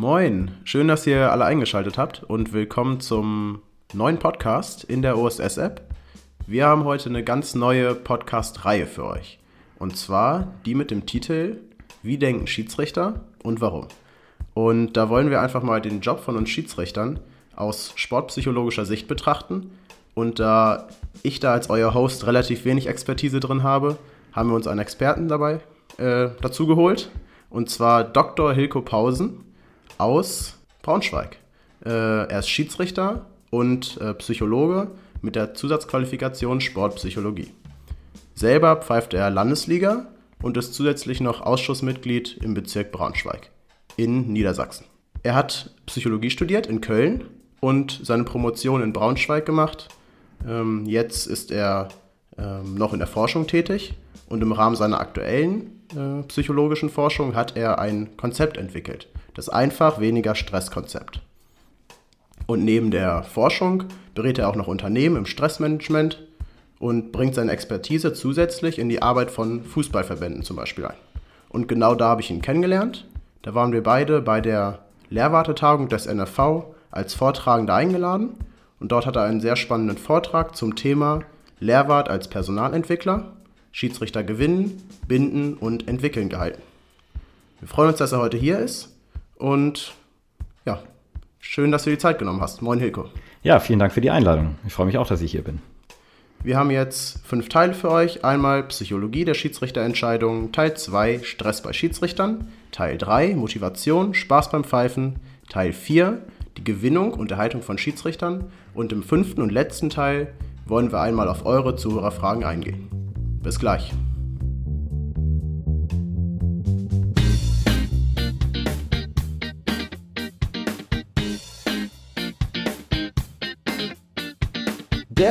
Moin, schön, dass ihr alle eingeschaltet habt und willkommen zum neuen Podcast in der OSS-App. Wir haben heute eine ganz neue Podcast-Reihe für euch. Und zwar die mit dem Titel Wie denken Schiedsrichter und warum? Und da wollen wir einfach mal den Job von uns Schiedsrichtern aus sportpsychologischer Sicht betrachten. Und da ich da als euer Host relativ wenig Expertise drin habe, haben wir uns einen Experten dabei äh, dazu geholt. Und zwar Dr. Hilko Pausen aus Braunschweig. Äh, er ist Schiedsrichter und äh, Psychologe mit der Zusatzqualifikation Sportpsychologie. Selber pfeift er Landesliga und ist zusätzlich noch Ausschussmitglied im Bezirk Braunschweig in Niedersachsen. Er hat Psychologie studiert in Köln und seine Promotion in Braunschweig gemacht. Ähm, jetzt ist er ähm, noch in der Forschung tätig und im Rahmen seiner aktuellen äh, psychologischen Forschung hat er ein Konzept entwickelt, das einfach weniger Stresskonzept. Und neben der Forschung berät er auch noch Unternehmen im Stressmanagement und bringt seine Expertise zusätzlich in die Arbeit von Fußballverbänden zum Beispiel ein. Und genau da habe ich ihn kennengelernt. Da waren wir beide bei der Lehrwartetagung des NFV als Vortragender eingeladen und dort hat er einen sehr spannenden Vortrag zum Thema Lehrwart als Personalentwickler, Schiedsrichter gewinnen, binden und entwickeln gehalten. Wir freuen uns, dass er heute hier ist und ja, schön, dass du die Zeit genommen hast. Moin Hilko. Ja, vielen Dank für die Einladung. Ich freue mich auch, dass ich hier bin. Wir haben jetzt fünf Teile für euch. Einmal Psychologie der Schiedsrichterentscheidungen, Teil 2 Stress bei Schiedsrichtern, Teil 3 Motivation, Spaß beim Pfeifen, Teil 4 die Gewinnung und Erhaltung von Schiedsrichtern und im fünften und letzten Teil wollen wir einmal auf eure Zuhörerfragen eingehen. Bis gleich.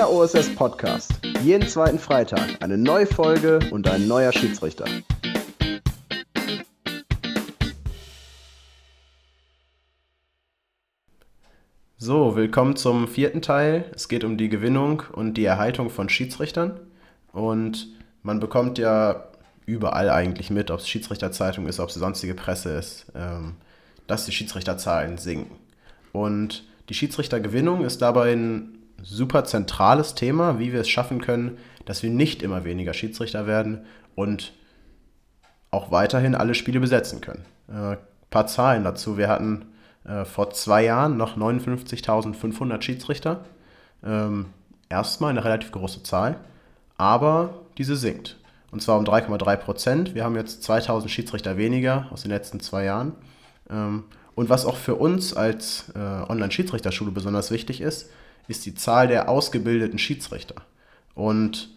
OSS Podcast. Jeden zweiten Freitag eine neue Folge und ein neuer Schiedsrichter. So, willkommen zum vierten Teil. Es geht um die Gewinnung und die Erhaltung von Schiedsrichtern. Und man bekommt ja überall eigentlich mit, ob es Schiedsrichterzeitung ist, ob es sonstige Presse ist, ähm, dass die Schiedsrichterzahlen sinken. Und die Schiedsrichtergewinnung ist dabei ein super zentrales Thema, wie wir es schaffen können, dass wir nicht immer weniger Schiedsrichter werden und auch weiterhin alle Spiele besetzen können. Ein äh, paar Zahlen dazu. Wir hatten äh, vor zwei Jahren noch 59.500 Schiedsrichter. Ähm, erstmal eine relativ große Zahl, aber diese sinkt. Und zwar um 3,3 Prozent. Wir haben jetzt 2000 Schiedsrichter weniger aus den letzten zwei Jahren. Ähm, und was auch für uns als äh, Online-Schiedsrichterschule besonders wichtig ist, ist die Zahl der ausgebildeten Schiedsrichter. Und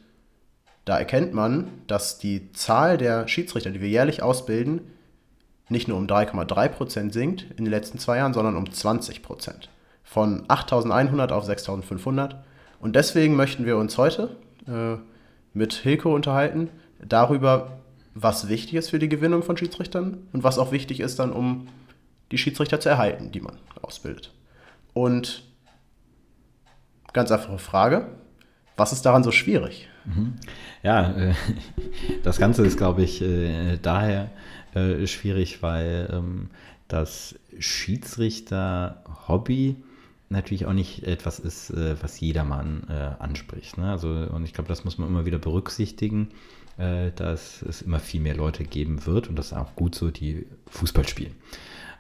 da erkennt man, dass die Zahl der Schiedsrichter, die wir jährlich ausbilden, nicht nur um 3,3% sinkt in den letzten zwei Jahren, sondern um 20%. Von 8.100 auf 6.500. Und deswegen möchten wir uns heute äh, mit Hilko unterhalten darüber, was wichtig ist für die Gewinnung von Schiedsrichtern und was auch wichtig ist dann, um die Schiedsrichter zu erhalten, die man ausbildet. Und Ganz einfache Frage. Was ist daran so schwierig? Mhm. Ja, äh, das Ganze ist, glaube ich, äh, daher äh, schwierig, weil ähm, das Schiedsrichter-Hobby natürlich auch nicht etwas ist, was jedermann anspricht. Ne? Also, und ich glaube, das muss man immer wieder berücksichtigen, dass es immer viel mehr Leute geben wird und das ist auch gut so, die Fußball spielen.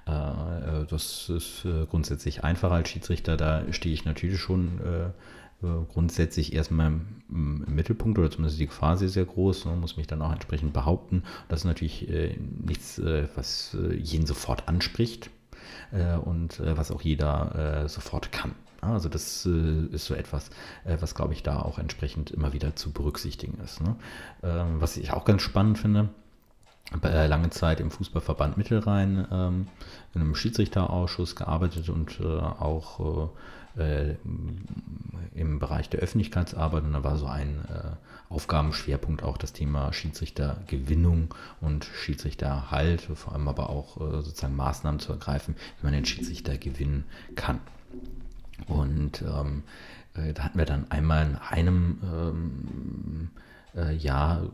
Äh, das ist äh, grundsätzlich einfacher als Schiedsrichter. Da stehe ich natürlich schon äh, grundsätzlich erstmal im, Mittelpunkt oder zumindest die Gefahr sehr, sehr groß. Man muss mich dann auch entsprechend behaupten. Das ist natürlich nichts, was jeden sofort anspricht und was auch jeder sofort kann. Also das ist so etwas, was glaube ich da auch entsprechend immer wieder zu berücksichtigen ist. Ne? Ähm, was ich auch ganz spannend finde, äh, lange Zeit im Fußballverband Mittelrhein ähm, in einem Schiedsrichterausschuss gearbeitet und äh, auch äh, im Bereich der Öffentlichkeitsarbeit. Und da war so ein äh, Aufgabenschwerpunkt auch das Thema Schiedsrichtergewinnung und Schiedsrichterhalt, vor allem aber auch äh, sozusagen Maßnahmen zu ergreifen, wie man den Schiedsrichter gewinnen kann. Und ähm, äh, da hatten wir dann einmal in einem ähm, Jahr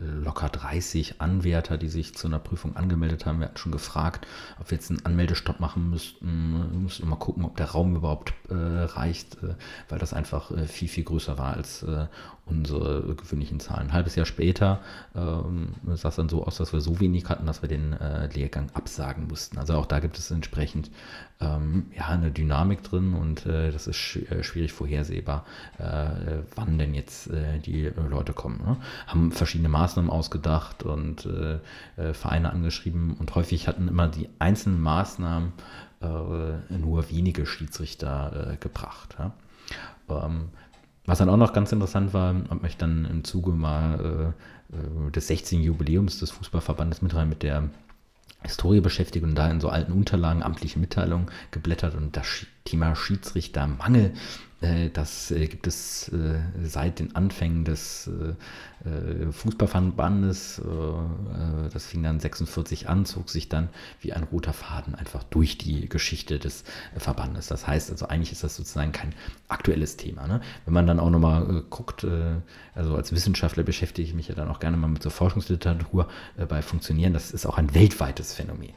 locker 30 Anwärter, die sich zu einer Prüfung angemeldet haben. Wir hatten schon gefragt, ob wir jetzt einen Anmeldestopp machen müssten. Wir mussten mal gucken, ob der Raum überhaupt äh, reicht, äh, weil das einfach äh, viel, viel größer war als äh, unsere gewöhnlichen Zahlen. Ein halbes Jahr später ähm, sah es dann so aus, dass wir so wenig hatten, dass wir den äh, Lehrgang absagen mussten. Also auch da gibt es entsprechend ähm, ja, eine Dynamik drin und äh, das ist sch äh, schwierig vorhersehbar, äh, wann denn jetzt äh, die Leute kommen. Ne? Haben verschiedene Maßnahmen ausgedacht und äh, Vereine angeschrieben und häufig hatten immer die einzelnen Maßnahmen nur wenige Schiedsrichter gebracht. Ja? Ähm, was dann auch noch ganz interessant war, habe mich dann im Zuge mal äh, des 16. Jubiläums des Fußballverbandes Mittelrhein mit der Historie beschäftigt und da in so alten Unterlagen, amtliche Mitteilungen geblättert und das Thema Schiedsrichtermangel äh, das äh, gibt es äh, seit den Anfängen des Fußballverbandes. Das fing dann 46 an, zog sich dann wie ein roter Faden einfach durch die Geschichte des Verbandes. Das heißt also, eigentlich ist das sozusagen kein aktuelles Thema. Ne? Wenn man dann auch nochmal guckt, also als Wissenschaftler beschäftige ich mich ja dann auch gerne mal mit so Forschungsliteratur bei Funktionieren. Das ist auch ein weltweites Phänomen.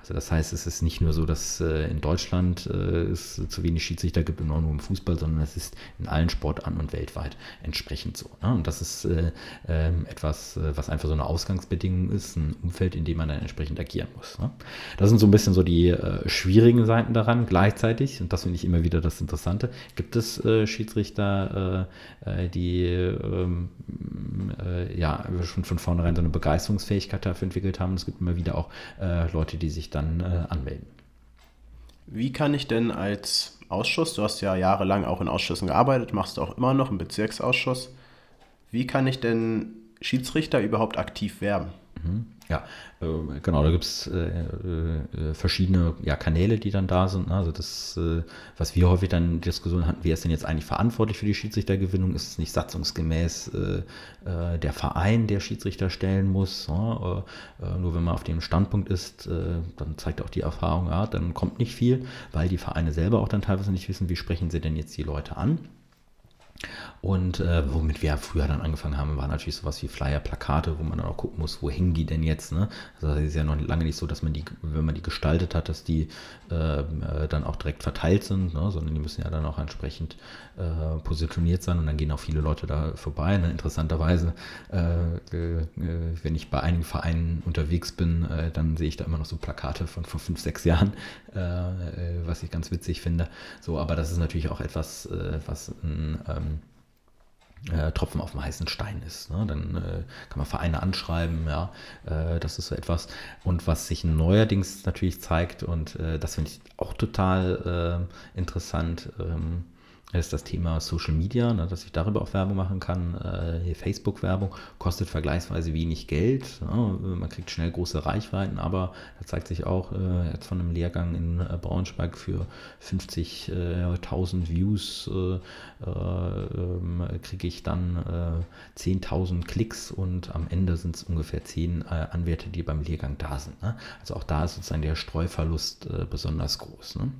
Also das heißt, es ist nicht nur so, dass in Deutschland es zu wenig Schiedsrichter gibt und nur im Fußball, sondern es ist in allen Sportarten und weltweit entsprechend so. Ne? Und das ist äh, äh, etwas, äh, was einfach so eine Ausgangsbedingung ist, ein Umfeld, in dem man dann entsprechend agieren muss. Ne? Das sind so ein bisschen so die äh, schwierigen Seiten daran. Gleichzeitig, und das finde ich immer wieder das Interessante, gibt es äh, Schiedsrichter, äh, die ähm, ja schon von vornherein so eine Begeisterungsfähigkeit dafür entwickelt haben. Es gibt immer wieder auch Leute, die sich dann anmelden. Wie kann ich denn als Ausschuss, du hast ja jahrelang auch in Ausschüssen gearbeitet, machst du auch immer noch im Bezirksausschuss, wie kann ich denn Schiedsrichter überhaupt aktiv werben? Mhm. Ja, äh, genau, da gibt es äh, äh, verschiedene Kanäle, die dann da sind. Ne? Also das, äh, was wir häufig dann in Diskussionen hatten, wer ist denn jetzt eigentlich verantwortlich für die Schiedsrichtergewinnung? Ist es nicht satzungsgemäß der Verein, der Schiedsrichter stellen muss? Ne? nur wenn man auf dem Standpunkt ist, dann zeigt auch die Erfahrung, ja, dann kommt nicht viel, weil die Vereine selber auch dann teilweise nicht wissen, wie sprechen sie denn jetzt die Leute an. Und äh, womit wir früher dann angefangen haben, war natürlich sowas wie Flyer, Plakate, wo man dann auch gucken muss, wo hängen die denn jetzt. Ne? Also es ist ja noch lange nicht so, dass man die, wenn man die gestaltet hat, dass die ähm, äh, dann auch direkt verteilt sind, ne? sondern die müssen ja dann auch entsprechend äh, positioniert sein und dann gehen auch viele Leute da vorbei. Ne? Interessanterweise, äh, äh, wenn ich bei einigen Vereinen unterwegs bin, äh, dann sehe ich da immer noch so Plakate von vor fünf, sechs Jahren, was ich ganz witzig finde. So, aber das ist natürlich auch etwas, was ein ähm, äh, Tropfen auf dem heißen Stein ist. Ne? Dann äh, kann man Vereine anschreiben, ja, äh, das ist so etwas. Und was sich neuerdings natürlich zeigt, und äh, das finde ich auch total äh, interessant, ähm, ist das Thema Social Media, ne, dass ich darüber auch Werbung machen kann. Äh, Facebook-Werbung kostet vergleichsweise wenig Geld. Ne, man kriegt schnell große Reichweiten, aber da zeigt sich auch äh, jetzt von einem Lehrgang in äh, Braunschweig für 50.000 Views äh, ähm, kriege ich dann 10.000 äh, Klicks und am Ende sind es ungefähr 10 äh, Anwärter, die beim Lehrgang da sind. Ne? Also auch da ist sozusagen der Streuverlust besonders groß. Ne?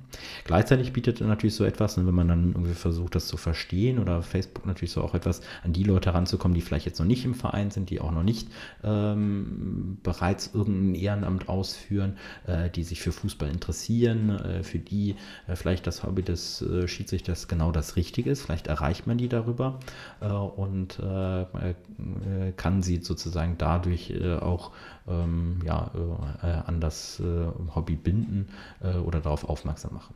Gleichzeitig bietet natürlich so etwas, ne, wenn man dann irgendwie versucht, das zu verstehen oder Facebook natürlich so auch etwas an die Leute ranzukommen, die vielleicht jetzt noch nicht im Verein sind, die auch noch nicht ähm, bereits irgendein Ehrenamt ausführen, äh, die sich für Fußball interessieren, äh, für die äh, vielleicht das Hobby des äh, Schiedsrichters genau das Richtige ist. Vielleicht erreicht man die darüber äh, und äh, kann sie sozusagen dadurch auch ähm, ja, an das Hobby binden oder darauf aufmerksam machen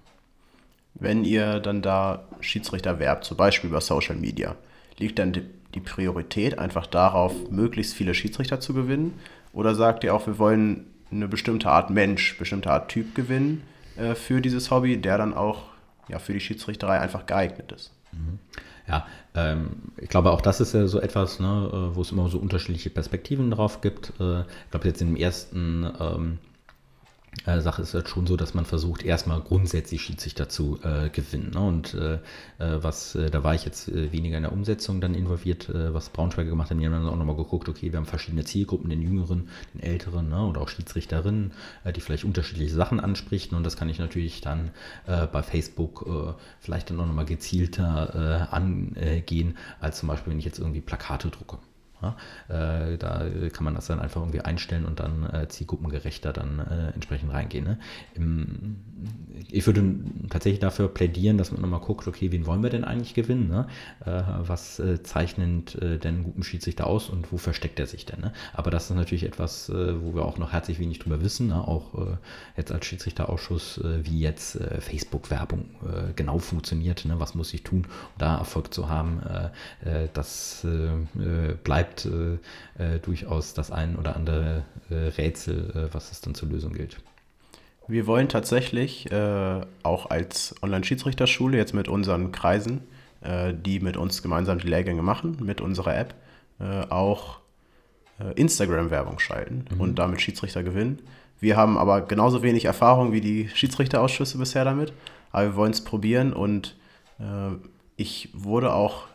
wenn ihr dann da Schiedsrichter werbt, zum Beispiel über Social Media, liegt dann die Priorität einfach darauf, möglichst viele Schiedsrichter zu gewinnen? Oder sagt ihr auch, wir wollen eine bestimmte Art Mensch, bestimmte Art Typ gewinnen äh, für dieses Hobby, der dann auch ja, für die Schiedsrichterei einfach geeignet ist? Mhm. Ja, ähm, ich glaube, auch das ist ja so etwas, ne, äh, wo es immer so unterschiedliche Perspektiven drauf gibt. Äh, ich glaube, jetzt im ersten ähm, äh, Sache ist halt schon so, dass man versucht, erstmal grundsätzlich Schiedsrichter zu äh, gewinnen. Ne? Und äh, äh was, äh, da war ich jetzt weniger in der Umsetzung dann involviert, was Braunschweiger gemacht haben. Wir haben dann auch nochmal geguckt, okay, wir haben verschiedene Zielgruppen, den Jüngeren, den Älteren ne? oder auch Schiedsrichterinnen, die vielleicht unterschiedliche Sachen ansprichten. Und das kann ich natürlich dann bei Facebook vielleicht dann auch nochmal gezielter angehen, als zum Beispiel, wenn ich jetzt irgendwie Plakate drucke. Ja? Äh, da kann man das dann einfach irgendwie einstellen und dann äh, zielgruppengerechter dann äh, entsprechend reingehen. Ne? Im, ich würde tatsächlich dafür plädieren, dass man nochmal guckt, okay, wen wollen wir denn eigentlich gewinnen? Ne? Äh, was äh, zeichnet äh, denn einen guten Schiedsrichter aus und wo versteckt er sich denn? Ne? Aber das ist natürlich etwas, wo wir auch noch herzlich wenig drüber wissen, ne? auch jetzt als Schiedsrichterausschuss, wie jetzt Facebook-Werbung genau funktioniert, ne? was muss ich tun, um da Erfolg zu haben. das bleibt bleibt äh, äh, durchaus das ein oder andere äh, Rätsel, äh, was es dann zur Lösung gilt. Wir wollen tatsächlich äh, auch als Online-Schiedsrichterschule jetzt mit unseren Kreisen, äh, die mit uns gemeinsam die Lehrgänge machen, mit unserer App, auch Instagram-Werbung schalten mhm. und damit Schiedsrichter gewinnen. Wir haben aber genauso wenig Erfahrung wie die Schiedsrichterausschüsse bisher damit, aber wir wollen es probieren und ich wurde auch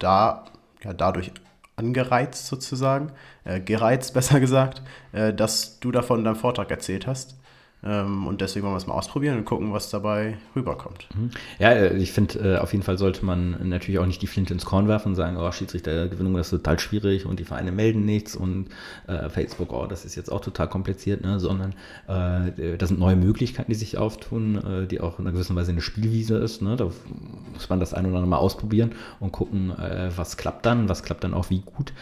da ja, dadurch angereizt sozusagen, äh, gereizt besser gesagt, äh, dass du davon in deinem Vortrag erzählt hast. Ähm, und deswegen wollen wir es mal ausprobieren und gucken, was dabei rüberkommt. Mhm. Ja, äh, ich finde, äh, auf jeden Fall sollte man natürlich auch nicht die Flinte ins Korn werfen und sagen, oh, Schiedsrichtergewinnung, das ist total schwierig und die Vereine melden nichts und äh, Facebook, oh, das ist jetzt auch total kompliziert, ne? sondern äh, das sind neue Möglichkeiten, die sich auftun, äh, die auch in einer gewissen Weise eine Spielwiese ist. Ne? Da muss man das ein oder andere Mal ausprobieren und gucken, äh, was klappt dann, was klappt dann auch wie gut.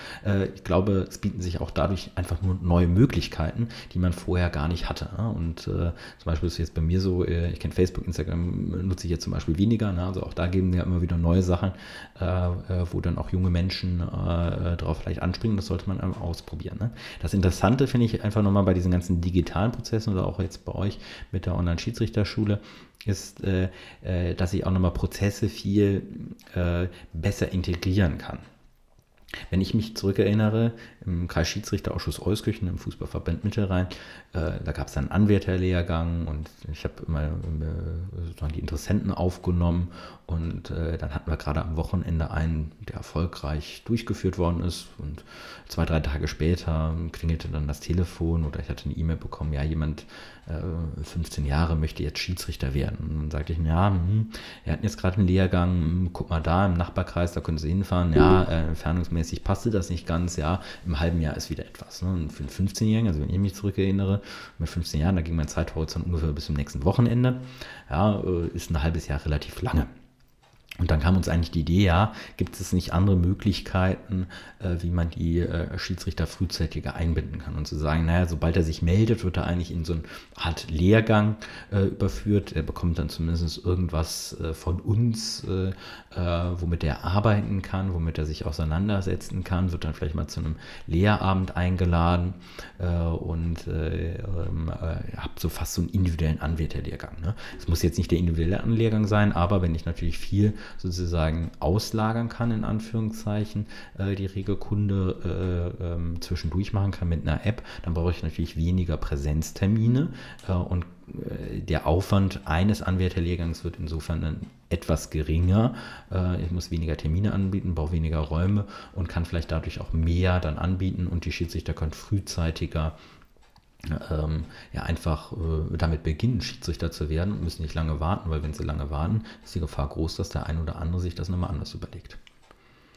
ich glaube, es bieten sich auch dadurch einfach nur neue Möglichkeiten, die man vorher gar nicht hatte. Ne? Und äh, zum Beispiel ist es jetzt bei mir so, äh, ich kenne Facebook, Instagram nutze ich jetzt zum Beispiel weniger. Ne? Also auch da geben wir immer wieder neue Sachen, äh, äh wo dann auch junge Menschen äh, drauf vielleicht anspringen. Das sollte man ausprobieren. Ne? Das Interessante finde ich einfach nochmal bei diesen ganzen digitalen Prozessen oder auch jetzt bei euch mit der Online-Schiedsrichterschule ist, äh, dass ich auch nochmal Prozesse viel besser integrieren kann. Wenn ich mich zurückerinnere, im Kreisschiedsrichterausschuss Euskirchen im Fußballverband Mittelrhein, äh, da gab es einen Anwärterlehrgang und ich habe immer äh, die Interessenten aufgenommen und äh, dann hatten wir gerade am Wochenende einen, der erfolgreich durchgeführt worden ist und zwei, drei Tage später klingelte dann das Telefon oder ich hatte eine E-Mail bekommen, ja, jemand 15 äh, Jahre möchte jetzt Schiedsrichter werden. Und dann sagte ich, ja, hm, er hat jetzt gerade einen Lehrgang, hm, guck mal da im Nachbarkreis, da können Sie hinfahren, ja, äh, entfernungsmäßig passte das nicht ganz, ja, im halben Jahr ist wieder etwas. Ne? Und für einen 15-Jährigen, also wenn ich mich zurückerinnere, mit 15 Jahren, da ging mein Zeithorizont ungefähr bis zum nächsten Wochenende, ja, äh, ist ein halbes Jahr relativ lange. Und dann kam uns eigentlich die Idee, ja, gibt es nicht andere Möglichkeiten, äh, wie man die äh, Schiedsrichter frühzeitiger einbinden kann und zu sagen, naja, sobald er sich meldet, wird er eigentlich in so eine Art Lehrgang äh, überführt. Er bekommt dann zumindest irgendwas äh, von uns, äh, äh, womit er arbeiten kann, womit er sich auseinandersetzen kann, wird dann vielleicht mal zu einem Lehrabend eingeladen und ähm, habt so fast so einen individuellen Anwärterlehrgang. Ne? Es muss jetzt nicht der individuelle Lehrgang sein, aber wenn ich natürlich viel sozusagen auslagern kann, in Anführungszeichen, äh, die Regelkunde äh, ähm, zwischendurch machen kann mit einer App, dann brauche ich natürlich weniger Präsenztermine äh, und äh, der Aufwand eines Anwärterlehrgangs wird insofern dann etwas geringer. Äh, ich muss weniger Termine anbieten, brauche weniger Räume und kann vielleicht dadurch auch mehr dann anbieten und die Schiedsrichter können frühzeitiger ähm, ja einfach äh, damit beginnen, Schiedsrichter zu werden und müssen nicht lange warten, weil wenn sie lange warten, ist die Gefahr groß, dass der ein oder andere sich das nochmal anders überlegt.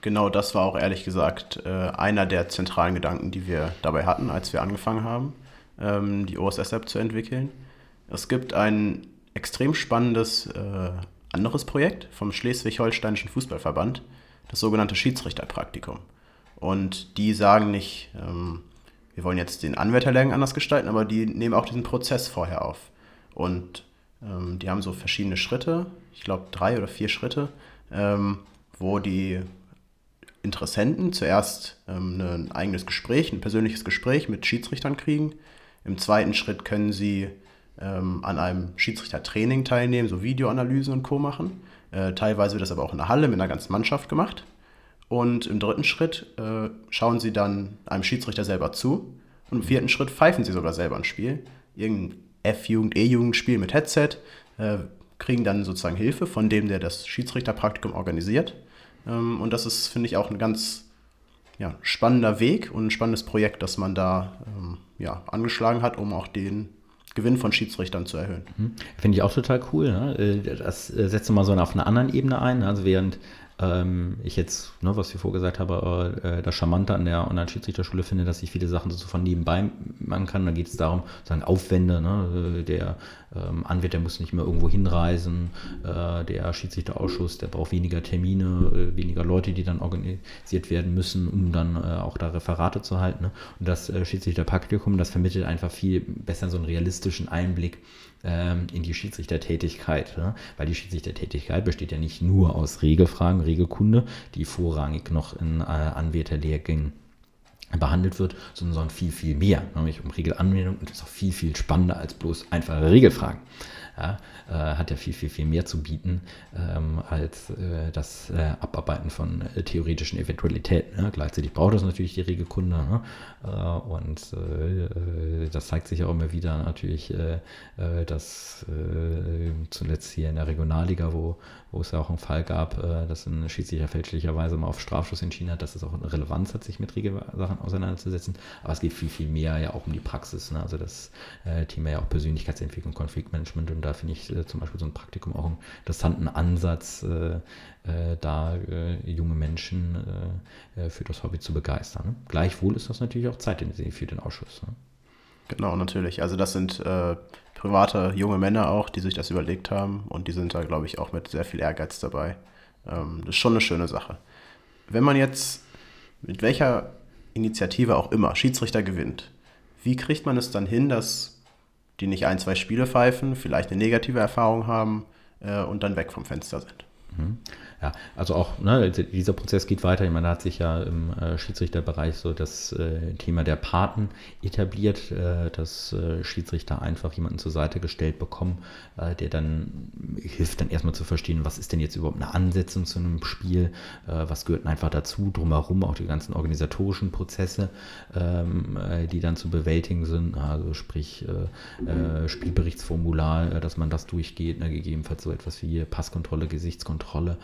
Genau, das war auch ehrlich gesagt äh, einer der zentralen Gedanken, die wir dabei hatten, als wir angefangen haben, ähm, die OSS-App zu entwickeln. Es gibt ein extrem spannendes äh, anderes Projekt vom Schleswig-Holsteinischen Fußballverband, das sogenannte Schiedsrichterpraktikum. Und die sagen nicht, ähm, wir wollen jetzt den Anwärterlehrgang anders gestalten, aber die nehmen auch diesen Prozess vorher auf. Und ähm, die haben so verschiedene Schritte, ich glaube drei oder vier Schritte, ähm, wo die Interessenten zuerst ähm, ein eigenes Gespräch, ein persönliches Gespräch mit Schiedsrichtern kriegen. Im zweiten Schritt können sie ähm, an einem Schiedsrichtertraining teilnehmen, so Videoanalysen und Co. machen. Äh, teilweise wird das aber auch in der Halle mit einer ganzen Mannschaft gemacht. Und im dritten Schritt äh, schauen sie dann einem Schiedsrichter selber zu. Und im vierten Schritt pfeifen sie sogar selber ein Spiel. Irgendein F-Jugend, E-Jugendspiel mit Headset. Äh, kriegen dann sozusagen Hilfe von dem, der das Schiedsrichterpraktikum organisiert. Ähm, und das ist, finde ich, auch ein ganz ja, spannender Weg und ein spannendes Projekt, das man da ähm, ja, angeschlagen hat, um auch den Gewinn von Schiedsrichtern zu erhöhen. Mhm. Finde ich auch total cool. Ne? Äh, das äh, setzt mal so auf einer anderen Ebene ein. Also während ähm, ich jetzt, ne, was ich vorgesagt habe, äh, das Charmante an der Online-Schiedsrichterschule finde, dass ich viele Sachen so von nebenbei machen kann. Da geht es darum, sagen Aufwände, ne, der ähm, Anwärter muss nicht mehr irgendwo hinreisen, äh, der Schiedsrichterausschuss, der braucht weniger Termine, äh, weniger Leute, die dann organisiert werden müssen, um dann äh, auch da Referate zu halten. Ne? Und das äh, Schiedsrichterpraktikum, das vermittelt einfach viel besser so einen realistischen Einblick in die Schiedsrichtertätigkeit. Ne? Weil die Schiedsrichtertätigkeit besteht ja nicht nur aus Regelfragen, Regelkunde, die vorrangig noch in äh, Anwärterlehrgängen behandelt wird, sondern viel, viel mehr, nämlich um Regelanwendung und das ist auch viel, viel spannender als bloß einfache Regelfragen ja, äh, hat ja viel, viel, viel mehr zu bieten ähm, als äh, das äh, Abarbeiten von äh, theoretischen Eventualitäten. Ne? Gleichzeitig braucht es natürlich die Regelkunde ne? Äh, und äh, das zeigt sich auch immer wieder natürlich, dass zuletzt hier in der Regionalliga, wo, wo es ja auch einen Fall gab, dass ein Schiedsrichter fälschlicherweise mal auf Strafschuss entschieden hat, dass es auch eine Relevanz hat, sich mit Regelsachen auseinanderzusetzen. Aber es geht viel, viel mehr ja auch um die Praxis. Ne? Also das Thema ja auch Persönlichkeitsentwicklung, Konfliktmanagement und da finde ich äh, zum Beispiel so ein Praktikum auch einen interessanten Ansatz, äh, äh, da äh, junge Menschen äh, für das Hobby zu begeistern. Ne? Gleichwohl ist das natürlich auch zeitintensiv für den Ausschuss. Ne? Genau, natürlich. Also das sind äh, private junge Männer auch, die sich das überlegt haben und die sind da, glaube ich, auch mit sehr viel Ehrgeiz dabei. Ähm, das ist schon eine schöne Sache. Wenn man jetzt mit welcher Initiative auch immer Schiedsrichter gewinnt, wie kriegt man es dann hin, dass die nicht ein, zwei Spiele pfeifen, vielleicht eine negative Erfahrung haben äh, und dann weg vom Fenster sind. Mhm. Ja, also auch ne, dieser Prozess geht weiter. Ich meine, da hat sich ja im äh, Schiedsrichterbereich so das äh, Thema der Paten etabliert, äh, dass äh, Schiedsrichter einfach jemanden zur Seite gestellt bekommen, äh, der dann hilft, dann erstmal zu verstehen, was ist denn jetzt überhaupt eine Ansetzung zu einem Spiel, äh, was gehört einfach dazu, drumherum auch die ganzen organisatorischen Prozesse, ähm, die dann zu bewältigen sind, also sprich Spielberichtsformular, dass man das durchgeht, ne, gegebenenfalls so etwas wie Passkontrolle, Gesichtskontrolle,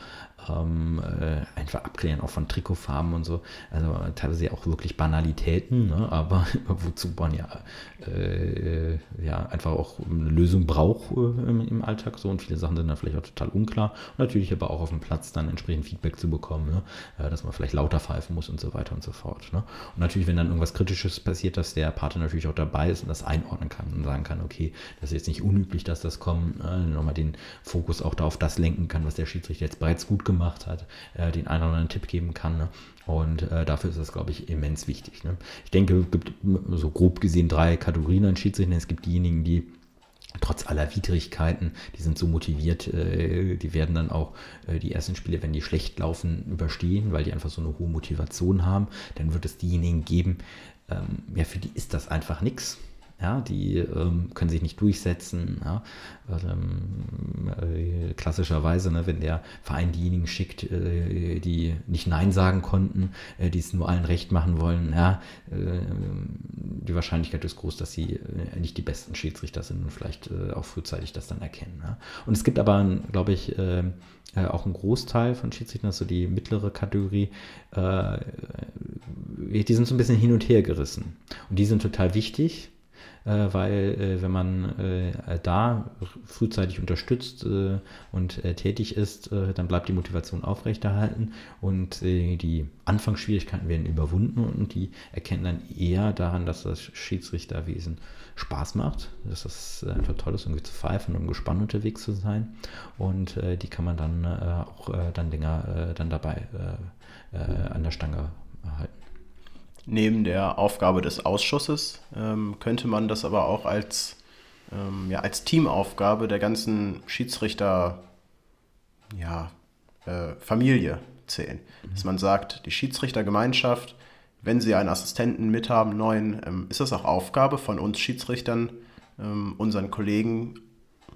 ähm, äh, einfach abklären, auch von Trikotfarben und so. Also teilweise auch wirklich Banalitäten, ne? aber wozu man ja, äh, ja einfach auch eine Lösung braucht äh, im, im, Alltag so und viele Sachen sind dann vielleicht auch total unklar. Und natürlich aber auch auf dem Platz dann entsprechend Feedback zu bekommen, ne? Äh, dass man vielleicht lauter pfeifen muss und so weiter und so fort. Ne? Und natürlich, wenn dann irgendwas Kritisches passiert, dass der Partner natürlich auch dabei ist und das einordnen kann und sagen kann, okay, das ist jetzt nicht unüblich, dass das kommt, ne? nochmal den Fokus auch da auf das lenken kann, was der Schiedsrichter jetzt bereits gut gemacht hat, äh, den einen oder anderen Tipp geben kann. Ne? Und äh, dafür ist das, glaube ich, immens wichtig. Ne? Ich denke, es gibt so grob gesehen drei Kategorien an Schiedsrichtern. Es gibt diejenigen, die trotz aller Widrigkeiten, die sind so motiviert, äh, die werden dann auch äh, die ersten Spiele, wenn die schlecht laufen, überstehen, weil die einfach so eine hohe Motivation haben. Dann wird es diejenigen geben, ähm, ja, für die ist das einfach nichts. Ja, die ähm, können sich nicht durchsetzen. Ja. Ähm, äh, klassischerweise, ne, wenn der Verein diejenigen schickt, äh, die nicht Nein sagen konnten, äh, die es nur allen recht machen wollen, ja, äh, die Wahrscheinlichkeit ist groß, dass sie äh, nicht die besten Schiedsrichter sind und vielleicht äh, auch frühzeitig das dann erkennen. Ja. Und es gibt aber, glaube ich, auch einen Großteil von Schiedsrichtern, so die mittlere Kategorie, die sind so ein bisschen hin und her gerissen. Und die sind total wichtig weil äh, wenn man äh, da frühzeitig unterstützt und tätig ist, dann bleibt die Motivation aufrechterhalten und die Anfangsschwierigkeiten werden überwunden und die erkennen dann eher daran, dass das Schiedsrichterwesen Spaß macht, dass das einfach toll ist, irgendwie zu pfeifen und gespannt unterwegs zu sein. Und die kann man dann auch dann länger dann dabei an der Stange halten neben der Aufgabe des Ausschusses ähm, könnte man das aber auch als, ähm, ja, als Teamaufgabe der ganzen Schiedsrichter ja, äh, Familie zählen. Mhm. Dass man sagt, die Schiedsrichtergemeinschaft, wenn sie einen Assistenten mithaben, neuen, ähm, ist das auch Aufgabe von uns Schiedsrichtern, ähm, unseren Kollegen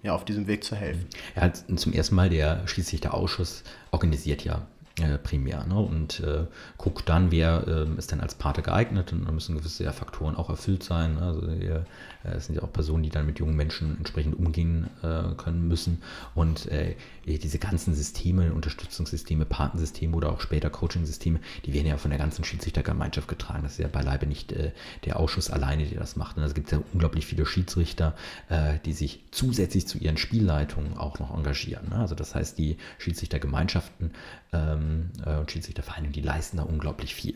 ja, auf diesem Weg zu helfen. Ja, zum ersten Mal der Schiedsrichterausschuss organisiert ja äh, primär ne? und äh, guckt dann, wer äh, ist denn als Pate geeignet und da müssen gewisse ja, Faktoren auch erfüllt sein. Ne? Also es sind ja auch Personen, die dann mit jungen Menschen entsprechend umgehen äh, können müssen und äh, diese ganzen Systeme, Unterstützungssysteme, Patensysteme oder auch später Coachingsysteme, die werden ja von der ganzen Schiedsrichtergemeinschaft getragen. Das ist ja beileibe nicht der Ausschuss alleine, der das macht. Und es gibt ja unglaublich viele Schiedsrichter, die sich zusätzlich zu ihren Spielleitungen auch noch engagieren. Ne? Also das heißt, die Schiedsrichtergemeinschaften ähm, äh, und Schiedsrichtervereine, die leisten da unglaublich viel.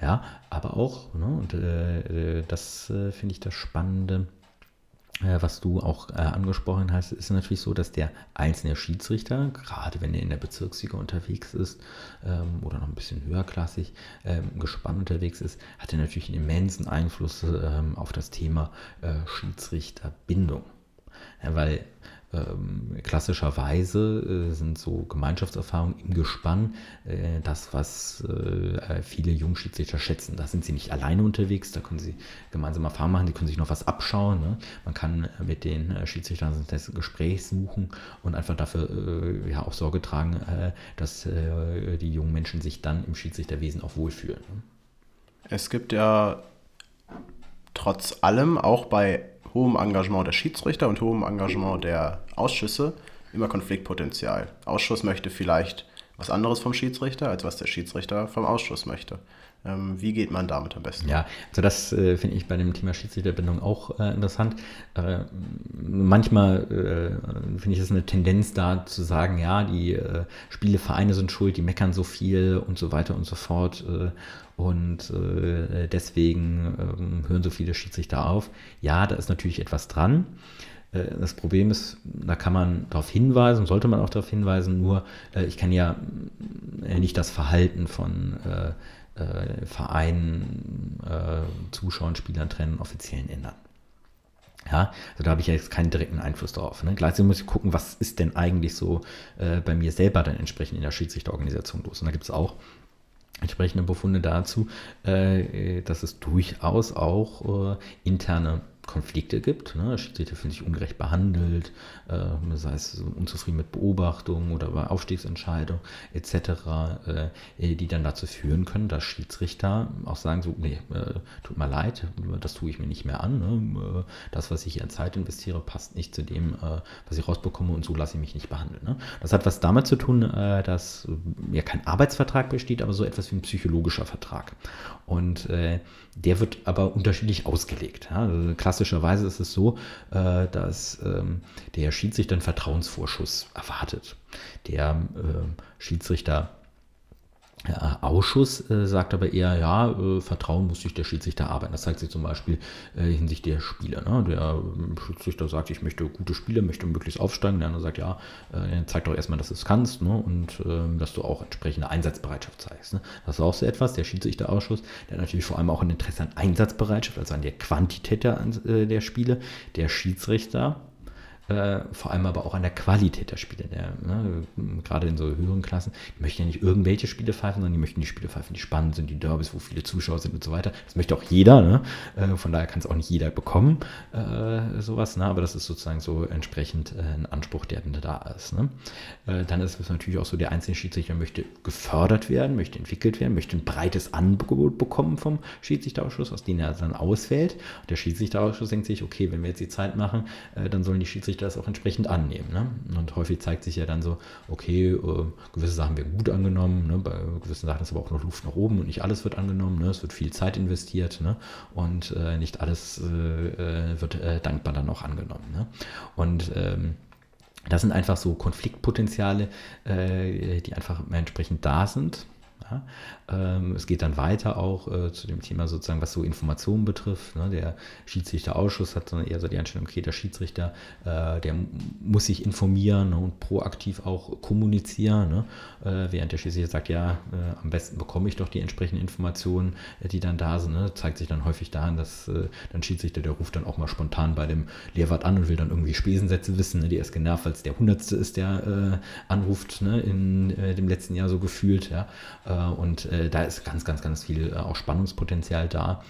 Ja, aber auch, ne, und äh, äh das äh, finde ich das Spannende, äh, was du auch äh, angesprochen hast, ist natürlich so, dass der einzelne Schiedsrichter, gerade wenn er in der Bezirksliga unterwegs ist ähm, oder noch ein bisschen höherklassig ähm, gespannt unterwegs ist, hat er natürlich einen immensen Einfluss ähm, auf das Thema äh, Schiedsrichterbindung. Ja, weil ähm, klassischerweise äh, sind so Gemeinschaftserfahrungen im Gespann äh, das, was äh, viele Jungschiedsrichter schätzen. Da sind sie nicht alleine unterwegs, da können sie gemeinsam Erfahrungen machen, die können sich noch was abschauen. Ne? Man kann mit den Schiedsrichtern das Gespräch suchen und einfach dafür ja, auch Sorge tragen, dass die jungen Menschen sich dann im Schiedsrichterwesen auch wohlfühlen. Ne? Es gibt ja trotz allem auch bei hohem Engagement der Schiedsrichter und hohem Engagement der Ausschüsse immer Konfliktpotenzial. Ausschuss möchte vielleicht was anderes vom Schiedsrichter, als was der Schiedsrichter vom Ausschuss möchte. Ähm, wie geht man damit am besten? Ja, also das äh, finde ich bei dem Thema Schiedsrichterbindung auch äh, interessant. Äh, manchmal äh, finde ich es eine Tendenz da zu sagen, ja, die äh, Spielevereine sind schuld, die meckern so viel und so weiter und so fort. Äh, und deswegen ähm, hören so viele Schiedsrichter auf. Ja, da ist natürlich etwas dran. Das Problem ist, da kann man darauf hinweisen, sollte man auch darauf hinweisen, nur ich kann ja nicht das Verhalten von äh, Vereinen, äh, Zuschauern, Spielern, Trainern, Offiziellen ändern. Ja, also da habe ich jetzt keinen direkten Einfluss drauf. Ne? Gleichzeitig muss ich gucken, was ist denn eigentlich so äh, bei mir selber dann entsprechend in der Schiedsrichterorganisation los. Und da gibt es auch entsprechende Befunde dazu, äh, dass es durchaus auch äh, interne Konflikte gibt. Ne? Schiedsrichter fühlen sich ungerecht behandelt, äh, sei es unzufrieden mit Beobachtungen oder bei Aufstiegsentscheidungen etc., äh, die dann dazu führen können, dass Schiedsrichter auch sagen, so, nee, äh, tut mir leid, das tue ich mir nicht mehr an. Ne? Äh, das, was ich hier an Zeit investiere, passt nicht zu dem, äh, was ich rausbekomme und so lasse ich mich nicht behandeln. Ne? Das hat was damit zu tun, äh, dass ja kein Arbeitsvertrag besteht, aber so etwas wie ein psychologischer Vertrag. Und der wird aber unterschiedlich ausgelegt. Ja? Also klassischerweise ist es so, äh, dass ähm, der Schiedsrichter einen Vertrauensvorschuss erwartet. Der äh, Schiedsrichter Ausschuss äh, sagt aber eher, ja, äh, Vertrauen muss sich der Schiedsrichter arbeiten. Das zeigt sich zum Beispiel äh, hinsichtlich der Spiele. Ne? Der ähm, Schiedsrichter sagt, ich möchte gute Spiele, möchte möglichst aufsteigen. Der andere sagt, ja, äh, zeig doch erstmal, dass du es kannst ne? und ähm, dass du auch entsprechende Einsatzbereitschaft zeigst. Ne? Das ist auch so etwas. Der Schiedsrichterausschuss, der hat natürlich vor allem auch ein Interesse an Einsatzbereitschaft, also an der Quantität der, äh, der Spiele. Der Schiedsrichter äh, vor allem aber auch an der Qualität der Spiele. Der, ne, gerade in so höheren Klassen, die möchten ja nicht irgendwelche Spiele pfeifen, sondern die möchten die Spiele pfeifen, die spannend sind, die Derbys, wo viele Zuschauer sind und so weiter. Das möchte auch jeder, ne? äh, von daher kann es auch nicht jeder bekommen, äh, sowas, ne? aber das ist sozusagen so entsprechend äh, ein Anspruch, der da ist. Ne? Dann ist es natürlich auch so, der einzelne Schiedsrichter möchte gefördert werden, möchte entwickelt werden, möchte ein breites Angebot bekommen vom Schiedsrichterausschuss, aus dem er dann auswählt. Und der Schiedsrichterausschuss denkt sich, okay, wenn wir jetzt die Zeit machen, dann sollen die Schiedsrichter Schiedsrichter das auch entsprechend annehmen. Ne? Und häufig zeigt sich ja dann so, okay, äh, gewisse Sachen werden gut angenommen, ne? bei gewissen Sachen ist aber auch noch Luft nach oben und nicht alles wird angenommen, ne? es wird viel Zeit investiert ne? und äh, nicht alles äh, äh wird äh, dankbar dann auch angenommen. Ne? Und ähm, das sind einfach so Konfliktpotenziale, äh, die einfach entsprechend da sind. Ja? Ähm, es geht dann weiter auch äh, zu dem Thema sozusagen, was so Informationen betrifft. Ne? Der Schiedsrichterausschuss hat dann eher so die Einstellung, okay, der Schiedsrichter, äh, der muss sich informieren ne? und proaktiv auch kommunizieren, ne? äh, während der Schiedsrichter sagt, ja, äh, am besten bekomme ich doch die entsprechenden Informationen, äh, die dann da sind. Ne? Zeigt sich dann häufig daran, dass äh, dann Schiedsrichter, der ruft dann auch mal spontan bei dem Lehrwart an und will dann irgendwie Spesensätze wissen. Ne? Der ist genervt, als der Hundertste ist, der anruft ne? in dem letzten Jahr so gefühlt. Ja? Und äh, da ist ganz, ganz, ganz viel äh, auch Spannungspotenzial da.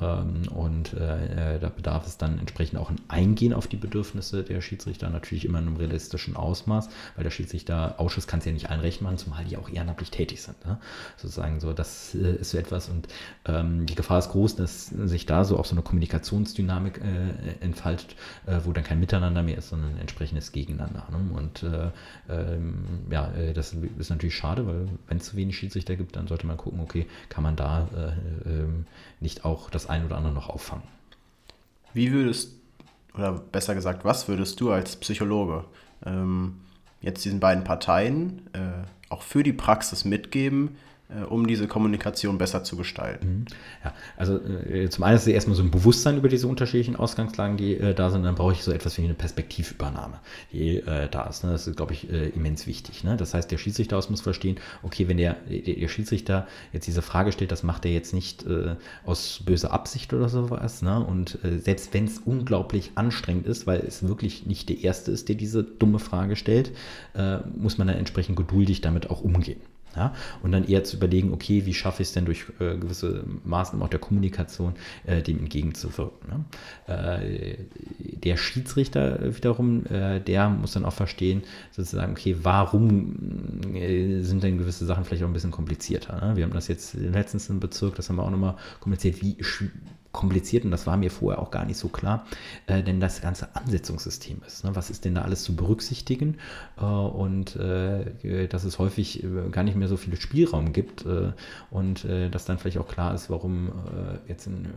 Ähm, und äh, da bedarf es dann entsprechend auch ein Eingehen auf die Bedürfnisse der Schiedsrichter, natürlich immer in einem realistischen Ausmaß, weil der Schiedsrichterausschuss kann es ja nicht allen recht machen, zumal die auch ehrenamtlich tätig sind. Ne? Sozusagen so, das äh, ist so etwas und ähm, die Gefahr ist groß, dass sich da so auch so eine Kommunikationsdynamik äh, entfaltet, wo dann kein Miteinander mehr ist, sondern ein entsprechendes Gegeneinander. Ne? Und äh, ähm, ja, das ist natürlich schade, weil wenn es zu wenig Schiedsrichter gibt, dann sollte man gucken, okay, kann man da nicht auch das ein oder andere noch auffangen. Wie würdest, oder besser gesagt, was würdest du als Psychologe ähm, jetzt diesen beiden Parteien, äh, auch für die Praxis mitgeben, um diese Kommunikation besser zu gestalten? Mhm. Ja, also äh, zum einen ist es erstmal so ein Bewusstsein über diese unterschiedlichen Ausgangslagen, die äh, da sind. Dann brauche ich so etwas wie eine Perspektivübernahme, die äh, da ist. Ne? Das ist, glaube ich, äh, immens wichtig. Ne? Das heißt, der Schiedsrichter muss verstehen, okay, wenn der, der, der, Schiedsrichter jetzt diese Frage stellt, das macht er jetzt nicht äh, aus böser Absicht oder sowas. Ne? Und selbst wenn es unglaublich anstrengend ist, weil es wirklich nicht der Erste ist, der diese dumme Frage stellt, muss man dann entsprechend geduldig damit auch umgehen. Ja? Und dann eher zu überlegen, okay, wie schaffe ich es denn durch äh, gewisse Maßnahmen auch der Kommunikation, äh, dem entgegenzuwirken. Ne? Äh, der Schiedsrichter wiederum, äh, der muss dann auch verstehen, sozusagen, okay, warum äh, sind denn gewisse Sachen vielleicht auch ein bisschen komplizierter. Ne? Wir haben das jetzt letztens im Bezirk, das haben wir auch nochmal kommuniziert, wie kompliziert und das war mir vorher auch gar nicht so klar, äh, denn das ganze Ansetzungssystem ist. Ne? Was ist denn da alles zu berücksichtigen? Äh, und äh, dass es häufig äh, gar nicht mehr so viel Spielraum gibt äh, und äh, dass dann vielleicht auch klar ist, warum jetzt ein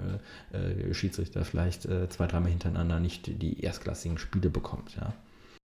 Schiedsrichter vielleicht zwei, dreimal hintereinander nicht die erstklassigen Spiele bekommt. Ja?